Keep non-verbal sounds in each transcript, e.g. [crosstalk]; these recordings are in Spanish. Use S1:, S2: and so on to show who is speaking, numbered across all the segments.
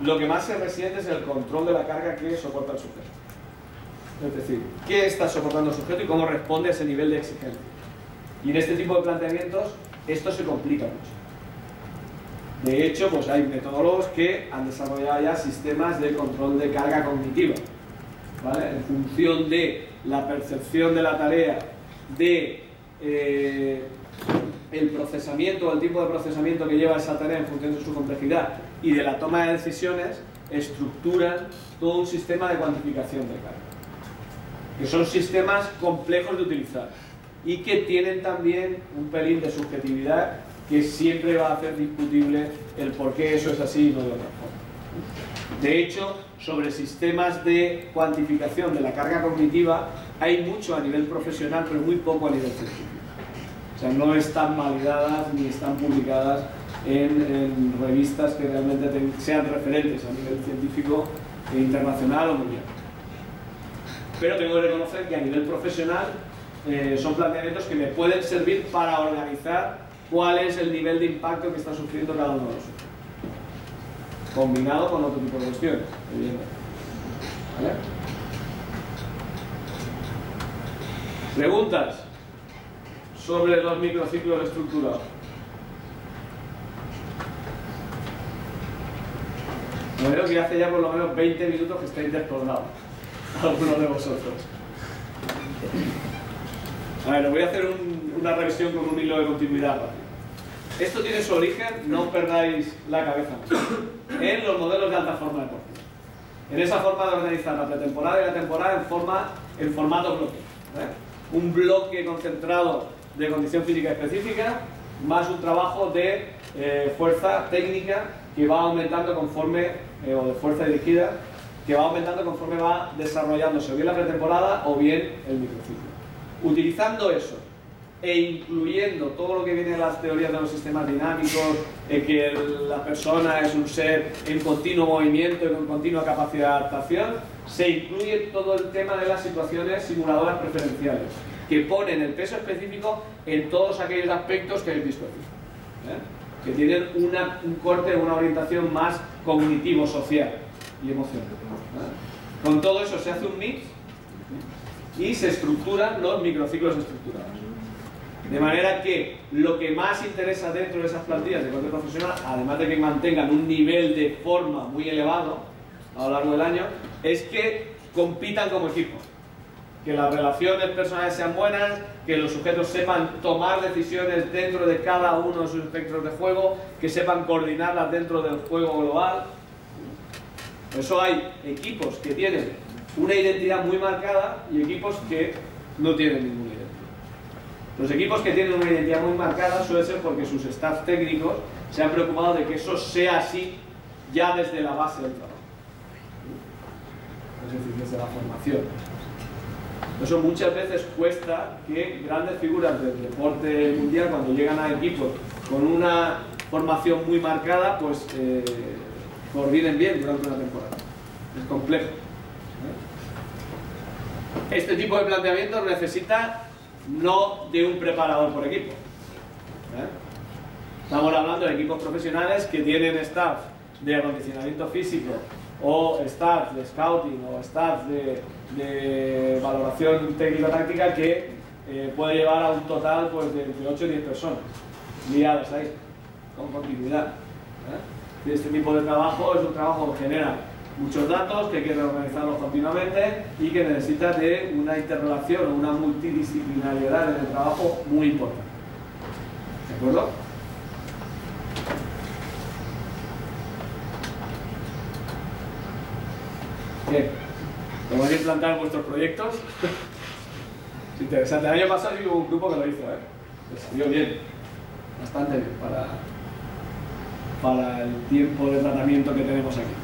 S1: Lo que más se resiente es el control de la carga que soporta el sujeto. Es decir, qué está soportando el sujeto y cómo responde a ese nivel de exigencia. Y en este tipo de planteamientos esto se complica mucho. De hecho, pues hay metodólogos que han desarrollado ya sistemas de control de carga cognitiva, ¿vale? En función de la percepción de la tarea, de eh, el procesamiento o el tipo de procesamiento que lleva esa tarea en función de su complejidad y de la toma de decisiones, estructuran todo un sistema de cuantificación de carga. Que son sistemas complejos de utilizar y que tienen también un pelín de subjetividad que siempre va a hacer discutible el por qué eso es así y no de otra forma. De hecho, sobre sistemas de cuantificación de la carga cognitiva hay mucho a nivel profesional, pero muy poco a nivel científico. O sea, no están validadas ni están publicadas en, revistas que realmente sean referentes a nivel científico e internacional o mundial. Pero tengo que reconocer que a nivel profesional eh, son planteamientos que me pueden servir para organizar cuál es el nivel de impacto que está sufriendo cada uno de nosotros. Combinado con otro tipo de cuestiones. Preguntas sobre los microciclos estructurados. Veo que hace ya por lo menos 20 minutos que estáis descolgados, [laughs] algunos de vosotros. A ver, voy a hacer una revisión con un hilo de continuidad. Esto tiene su origen, no perdáis la cabeza, en los modelos de alta forma deportiva. En esa forma de organizar la pretemporada y la temporada en, forma, en formato bloque. Un bloque concentrado de condición física específica, más un trabajo de eh, fuerza técnica que va aumentando conforme, eh, o de fuerza dirigida, que va aumentando conforme va desarrollándose o bien la pretemporada o bien el microciclo. Utilizando eso e incluyendo todo lo que viene de las teorías de los sistemas dinámicos, que la persona es un ser en continuo movimiento y con continua capacidad de adaptación, se incluye todo el tema de las situaciones simuladoras preferenciales, que ponen el peso específico en todos aquellos aspectos que habéis visto aquí, ¿eh? que tienen un corte, una orientación más cognitivo-social y emocional. ¿eh? Con todo eso se hace un mix y se estructuran los microciclos estructurados. De manera que lo que más interesa dentro de esas plantillas de cualquier profesional, además de que mantengan un nivel de forma muy elevado a lo largo del año, es que compitan como equipo. Que las relaciones personales sean buenas, que los sujetos sepan tomar decisiones dentro de cada uno de sus espectros de juego, que sepan coordinarlas dentro del juego global. Por eso hay equipos que tienen una identidad muy marcada y equipos que no tienen ninguna. Los equipos que tienen una identidad muy marcada suele ser porque sus staff técnicos se han preocupado de que eso sea así ya desde la base del trabajo. Es decir, desde la formación. Eso muchas veces cuesta que grandes figuras del deporte mundial, cuando llegan a equipos con una formación muy marcada, pues eh, bien durante una temporada. Es complejo. Este tipo de planteamiento necesita no de un preparador por equipo. ¿eh? Estamos hablando de equipos profesionales que tienen staff de acondicionamiento físico o staff de scouting o staff de, valoración técnico-táctica que eh, puede llevar a un total pues, de entre 8 y 10 personas liadas ahí, con continuidad. ¿eh? Este tipo de trabajo es un trabajo que genera muchos datos, que hay que reorganizarlos continuamente y que necesita de una interrelación o una multidisciplinariedad en el trabajo muy importante. ¿De acuerdo? Bien. ¿Cómo a implantar vuestros proyectos? es [laughs] interesante. El año pasado hubo un grupo que lo hizo, ¿eh? salió bien. Bastante bien para, para el tiempo de tratamiento que tenemos aquí.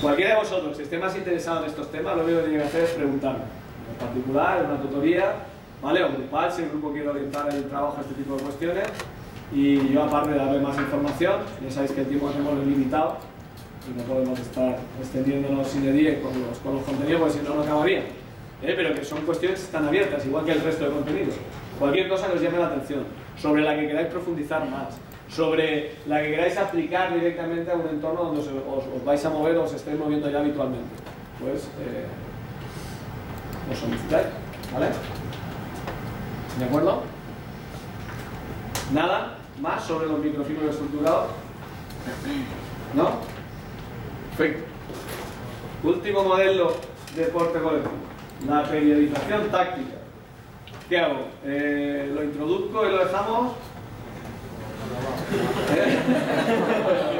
S1: Cualquiera de vosotros, si esté más interesado en estos temas, lo único que tiene que hacer es preguntarme. En particular, en una tutoría, ¿vale? O grupal, si el grupo quiere orientar el trabajo a este tipo de cuestiones. Y yo, aparte de darle más información, ya sabéis que el tiempo que tenemos es limitado y no podemos estar extendiéndonos sin edie con los, con los contenidos, porque si no, no acabaría. ¿eh? pero que son cuestiones que están abiertas, igual que el resto de contenido. Cualquier cosa que os llame la atención, sobre la que queráis profundizar más, sobre la que queráis aplicar directamente a un entorno donde os, vais a mover o os estéis moviendo ya habitualmente, pues eh, os solicitáis, ¿vale? ¿De acuerdo? ¿Nada más sobre los microfibros estructurados? ¿No? Perfecto. Último modelo de deporte colectivo. La periodización táctica. ¿Qué hago? Eh, ¿Lo introduzco y lo dejamos? ¿Eh?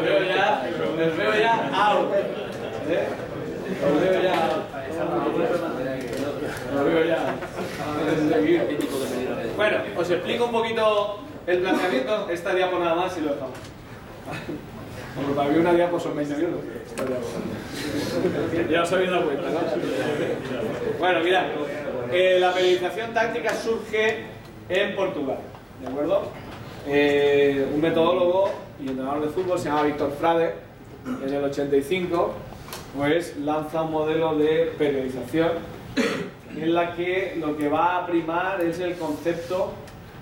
S1: Veo ya, os veo ya out. ¿Eh? Os veo ya Os veo ya. Bueno, os explico un poquito el planteamiento. Esta diapo nada más y lo dejamos. Como para mí una diapo son 20 minutos. Ya os habéis dado cuenta, ¿no? Bueno, mirad. eh, la periodización táctica surge en Portugal, ¿de acuerdo? Eh, un metodólogo y entrenador de fútbol se llama Víctor Frade, en el 85, pues lanza un modelo de periodización en la que lo que va a primar es el concepto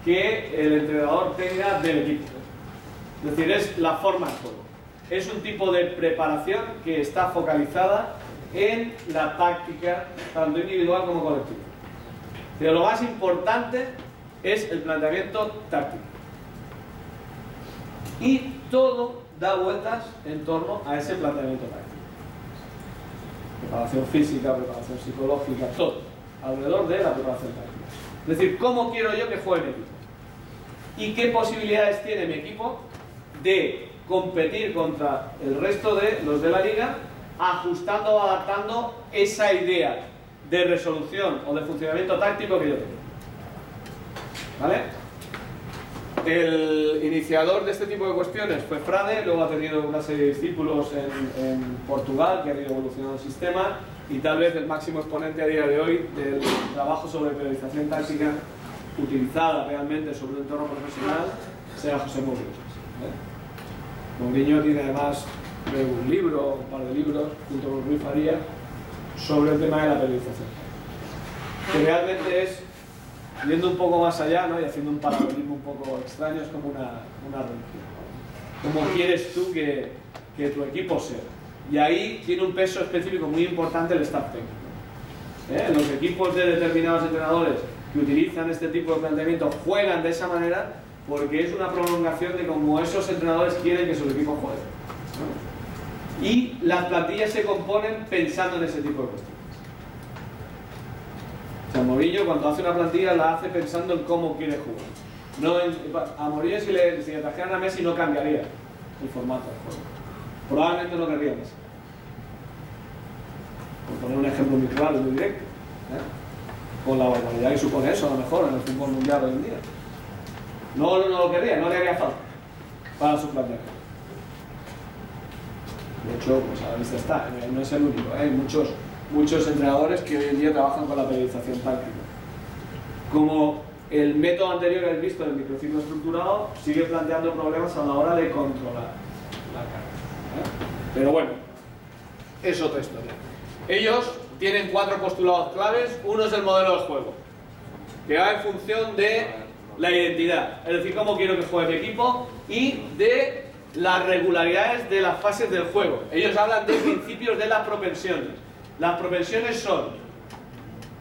S1: que el entrenador tenga del equipo. Es decir, es la forma del juego. Es un tipo de preparación que está focalizada en la táctica, tanto individual como colectiva. Pero lo más importante es el planteamiento táctico. Y todo da vueltas en torno a ese planteamiento táctico. Preparación física, preparación psicológica, todo. Alrededor de la preparación táctica. Es decir, ¿cómo quiero yo que juegue mi equipo? ¿Y qué posibilidades tiene mi equipo de competir contra el resto de los de la liga, ajustando o adaptando esa idea de resolución o de funcionamiento táctico que yo tengo? ¿Vale? El iniciador de este tipo de cuestiones fue Frade, luego ha tenido una serie de discípulos en, en Portugal que han ido evolucionando el sistema y tal vez el máximo exponente a día de hoy del trabajo sobre periodización táctica utilizada realmente sobre un entorno profesional sea José Mourinho. ¿eh? Mourinho tiene además un libro, un par de libros, junto con Luis Faría, sobre el tema de la periodización. Que realmente es, yendo un poco más allá ¿no? y haciendo un paralelismo un poco extraño, es como una, una religión. ¿Cómo quieres tú que, que tu equipo sea? Y ahí tiene un peso específico muy importante el staff técnico. ¿Eh? Los equipos de determinados entrenadores que utilizan este tipo de planteamiento juegan de esa manera porque es una prolongación de cómo esos entrenadores quieren que sus equipos jueguen. ¿no? Y las plantillas se componen pensando en ese tipo de cuestiones. Sea, Morillo cuando hace una plantilla la hace pensando en cómo quiere jugar. A Morillo si le, si le trajeran a Messi no cambiaría el formato. Probablemente no querría Messi. Por poner un ejemplo muy claro y muy directo. ¿eh? Con la barbaridad que supone eso, a lo mejor, en el fútbol mundial hoy en día. No, no, lo querría, no le haría falta para su planteamiento. De hecho, pues a la vista está, eh, no es el único, ¿eh? hay muchos, muchos entrenadores que hoy en día trabajan con la periodización táctica. Como el método anterior que habéis visto del microciclo estructurado sigue planteando problemas a la hora de controlar la carga. ¿eh? Pero bueno, es otra historia. Ellos tienen cuatro postulados claves. Uno es el modelo de juego, que va en función de la identidad, es decir, cómo quiero que juegue mi equipo y de las regularidades de las fases del juego. Ellos hablan de principios de las propensiones. Las propensiones son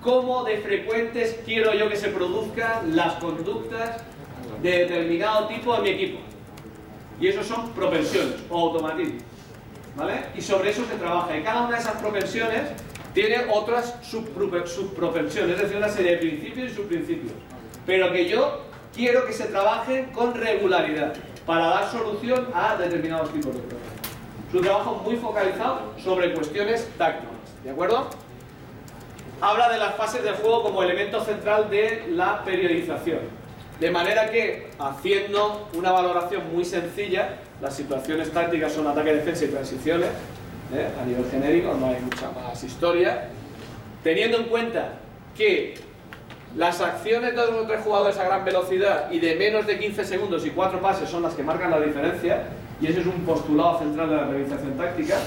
S1: cómo de frecuentes quiero yo que se produzcan las conductas de determinado tipo en mi equipo. Y eso son propensiones o automatismos. ¿Vale? Y sobre eso se trabaja. Y cada una de esas propensiones tiene otras subprope- subpropensiones, es decir, una serie de principios y subprincipios. Pero que yo quiero que se trabajen con regularidad para dar solución a determinados tipos de problemas. Es un trabajo muy focalizado sobre cuestiones tácticas. ¿De acuerdo? habla de las fases del juego como elemento central de la periodización. De manera que, haciendo una valoración muy sencilla, las situaciones tácticas son ataque, defensa y transiciones, ¿eh? a nivel genérico, no hay mucha más historia, teniendo en cuenta que las acciones de dos o tres jugadores a gran velocidad y de menos de 15 segundos y cuatro pases son las que marcan la diferencia, y ese es un postulado central de la periodización táctica,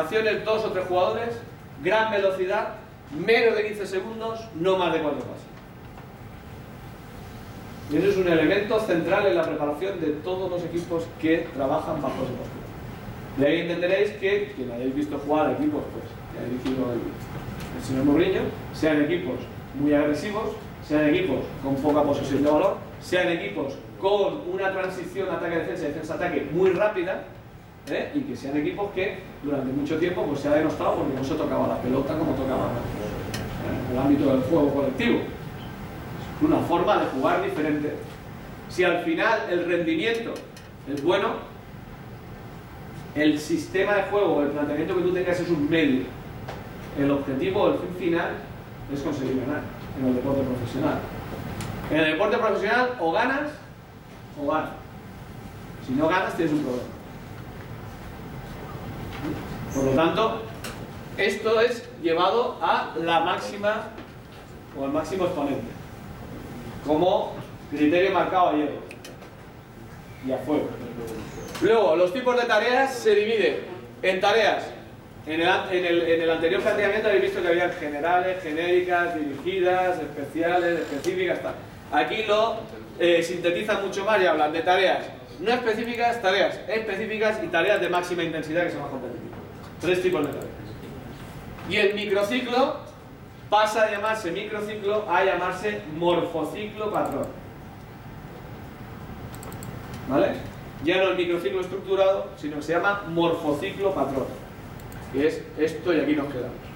S1: acciones dos o tres jugadores, gran velocidad menos de 15 segundos, no más de 4 pases. Y eso es un elemento central en la preparación de todos los equipos que trabajan bajo ese postulado. De ahí entenderéis que quien hayáis visto jugar equipos, pues, que ha dirigido el, señor Morriño, sean equipos muy agresivos, sean equipos con poca posesión de valor, sean equipos con una transición ataque-defensa defensa-ataque muy rápida, ¿eh? y que sean equipos que durante mucho tiempo pues, se ha denostado porque no se tocaba la pelota como tocaba ¿eh? en el ámbito del juego colectivo. Una forma de jugar diferente. Si al final el rendimiento es bueno, el sistema de juego, el planteamiento que tú tengas es un medio. El objetivo, el fin final, es conseguir ganar en el deporte profesional. En el deporte profesional o ganas o ganas. Si no ganas tienes un problema. Por lo tanto, esto es llevado a la máxima o al máximo exponente. Como criterio marcado ayer. Y a fuego. Luego, los tipos de tareas se dividen en tareas. En el, anterior planteamiento habéis visto que había generales, genéricas, dirigidas, especiales, específicas, tal. Aquí lo eh, sintetizan mucho más y hablan de tareas no específicas, tareas específicas y tareas de máxima intensidad que son más competitivas. Tres tipos de. Y el microciclo pasa a llamarse microciclo a llamarse morfociclo patrón. ¿Vale? ya no el microciclo estructurado, sino que se llama morfociclo patrón, que es esto y aquí nos quedamos.